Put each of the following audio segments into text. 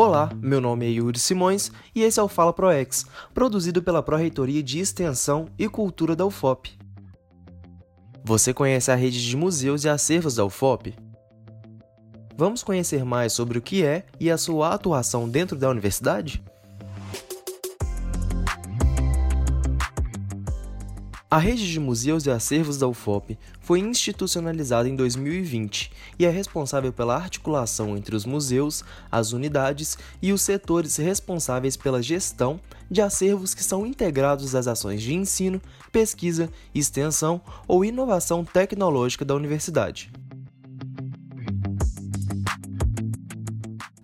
Olá, meu nome é Yuri Simões e esse é o Fala ProEx, produzido pela Pró-Reitoria de Extensão e Cultura da UFOP. Você conhece a rede de museus e acervos da UFOP? Vamos conhecer mais sobre o que é e a sua atuação dentro da universidade? A rede de museus e acervos da UFOP foi institucionalizada em 2020 e é responsável pela articulação entre os museus, as unidades e os setores responsáveis pela gestão de acervos que são integrados às ações de ensino, pesquisa, extensão ou inovação tecnológica da universidade.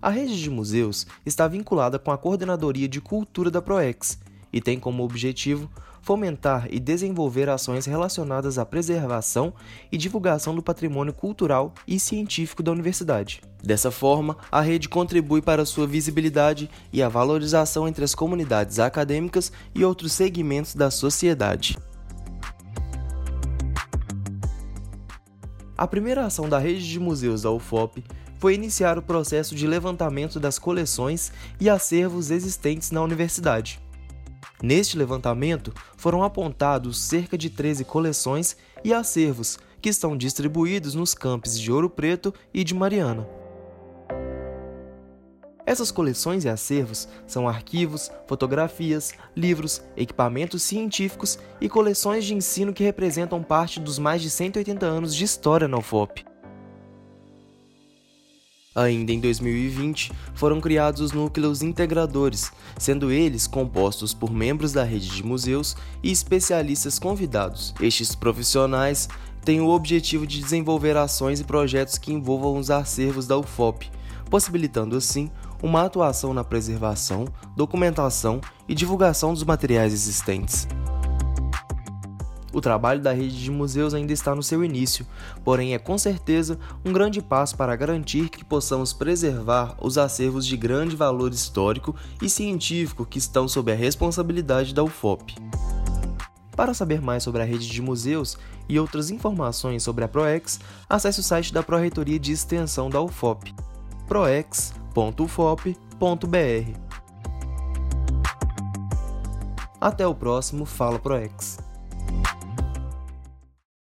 A rede de museus está vinculada com a Coordenadoria de Cultura da PROEX e tem como objetivo fomentar e desenvolver ações relacionadas à preservação e divulgação do patrimônio cultural e científico da universidade. Dessa forma, a rede contribui para sua visibilidade e a valorização entre as comunidades acadêmicas e outros segmentos da sociedade. A primeira ação da rede de museus da UFOP foi iniciar o processo de levantamento das coleções e acervos existentes na universidade. Neste levantamento, foram apontados cerca de 13 coleções e acervos que estão distribuídos nos campos de Ouro Preto e de Mariana. Essas coleções e acervos são arquivos, fotografias, livros, equipamentos científicos e coleções de ensino que representam parte dos mais de 180 anos de história na UFOP. Ainda em 2020, foram criados os núcleos integradores, sendo eles compostos por membros da rede de museus e especialistas convidados. Estes profissionais têm o objetivo de desenvolver ações e projetos que envolvam os acervos da UFOP, possibilitando assim uma atuação na preservação, documentação e divulgação dos materiais existentes. O trabalho da rede de museus ainda está no seu início, porém é com certeza um grande passo para garantir que possamos preservar os acervos de grande valor histórico e científico que estão sob a responsabilidade da UFOP. Para saber mais sobre a rede de museus e outras informações sobre a ProEx, acesse o site da Pró-Reitoria de Extensão da UFOP, proex.ufop.br. Até o próximo Fala ProEx.